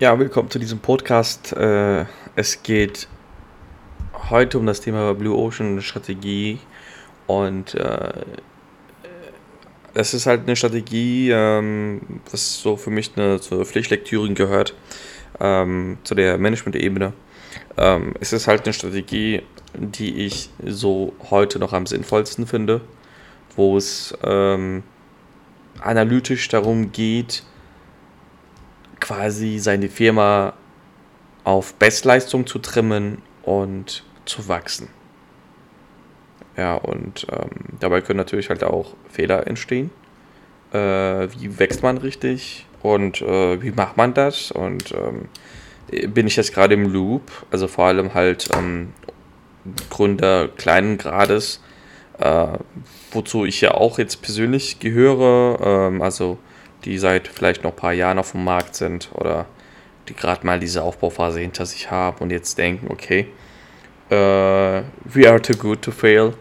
Ja, willkommen zu diesem Podcast. Äh, es geht heute um das Thema Blue Ocean Strategie und äh, es ist halt eine Strategie, ähm, was so für mich eine, zur Pflichtlektüre gehört, ähm, zu der Management-Ebene. Ähm, es ist halt eine Strategie, die ich so heute noch am sinnvollsten finde, wo es analytisch darum geht, quasi seine Firma auf Bestleistung zu trimmen und zu wachsen. Ja, und ähm, dabei können natürlich halt auch Fehler entstehen. Äh, wie wächst man richtig und äh, wie macht man das? Und ähm, bin ich jetzt gerade im Loop, also vor allem halt ähm, Gründer kleinen Grades, äh, wozu ich ja auch jetzt persönlich gehöre, ähm, also die seit vielleicht noch ein paar Jahren auf dem Markt sind oder die gerade mal diese Aufbauphase hinter sich haben und jetzt denken, okay, äh, we are too good to fail,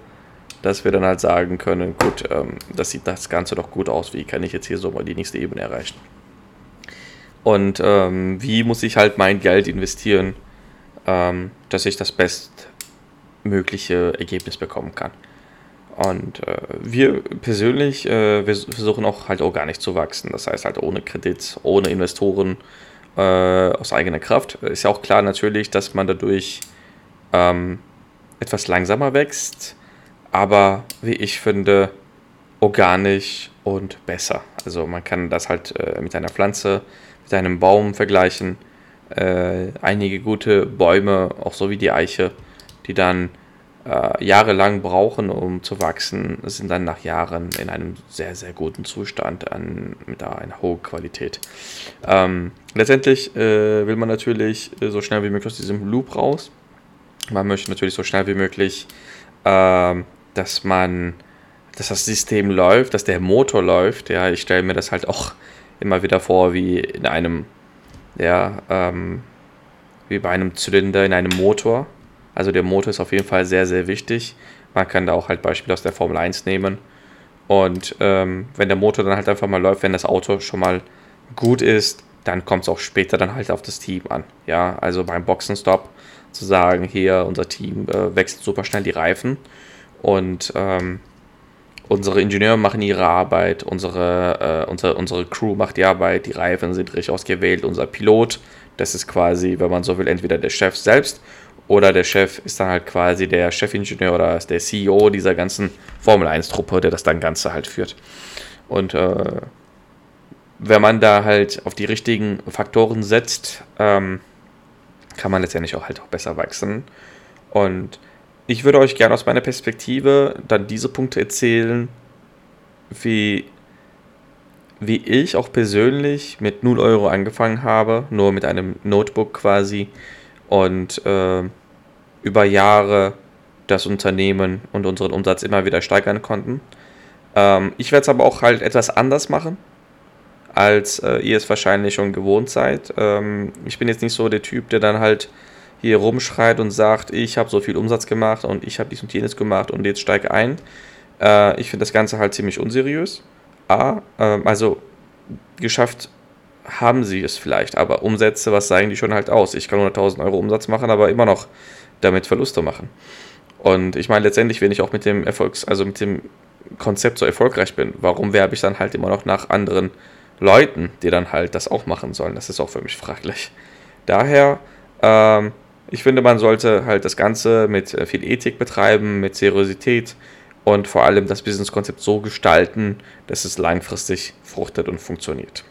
dass wir dann halt sagen können, gut, ähm, das sieht das Ganze doch gut aus, wie kann ich jetzt hier so mal die nächste Ebene erreichen? Und ähm, wie muss ich halt mein Geld investieren, ähm, dass ich das bestmögliche Ergebnis bekommen kann? Und äh, wir persönlich, äh, wir versuchen auch halt organisch zu wachsen. Das heißt halt ohne Kredit, ohne Investoren, äh, aus eigener Kraft. Ist ja auch klar natürlich, dass man dadurch ähm, etwas langsamer wächst, aber wie ich finde, organisch und besser. Also man kann das halt äh, mit einer Pflanze, mit einem Baum vergleichen. Äh, einige gute Bäume, auch so wie die Eiche, die dann äh, jahrelang brauchen, um zu wachsen, sind dann nach Jahren in einem sehr, sehr guten Zustand an, mit einer hohen Qualität. Ähm, letztendlich äh, will man natürlich so schnell wie möglich aus diesem Loop raus. Man möchte natürlich so schnell wie möglich, äh, dass man, dass das System läuft, dass der Motor läuft. Ja, ich stelle mir das halt auch immer wieder vor, wie in einem, ja, ähm, wie bei einem Zylinder in einem Motor also der Motor ist auf jeden Fall sehr, sehr wichtig. Man kann da auch halt Beispiele aus der Formel 1 nehmen. Und ähm, wenn der Motor dann halt einfach mal läuft, wenn das Auto schon mal gut ist, dann kommt es auch später dann halt auf das Team an. Ja, also beim Boxenstopp zu sagen, hier, unser Team äh, wechselt super schnell die Reifen und ähm, unsere Ingenieure machen ihre Arbeit, unsere, äh, unsere, unsere Crew macht die Arbeit, die Reifen sind richtig ausgewählt, unser Pilot, das ist quasi, wenn man so will, entweder der Chef selbst oder der Chef ist dann halt quasi der Chefingenieur oder der CEO dieser ganzen Formel 1-Truppe, der das dann Ganze halt führt. Und äh, wenn man da halt auf die richtigen Faktoren setzt, ähm, kann man letztendlich auch halt auch besser wachsen. Und ich würde euch gerne aus meiner Perspektive dann diese Punkte erzählen, wie, wie ich auch persönlich mit 0 Euro angefangen habe, nur mit einem Notebook quasi und äh, über Jahre das Unternehmen und unseren Umsatz immer wieder steigern konnten. Ähm, ich werde es aber auch halt etwas anders machen, als äh, ihr es wahrscheinlich schon gewohnt seid. Ähm, ich bin jetzt nicht so der Typ, der dann halt hier rumschreit und sagt, ich habe so viel Umsatz gemacht und ich habe dies und jenes gemacht und jetzt steige ein. Äh, ich finde das Ganze halt ziemlich unseriös. A, äh, also geschafft haben sie es vielleicht, aber Umsätze, was sagen die schon halt aus? Ich kann 100.000 Euro Umsatz machen, aber immer noch damit Verluste machen. Und ich meine, letztendlich, wenn ich auch mit dem Erfolgs-, also mit dem Konzept so erfolgreich bin, warum werbe ich dann halt immer noch nach anderen Leuten, die dann halt das auch machen sollen? Das ist auch für mich fraglich. Daher, ähm, ich finde, man sollte halt das Ganze mit äh, viel Ethik betreiben, mit Seriosität und vor allem das Businesskonzept so gestalten, dass es langfristig fruchtet und funktioniert.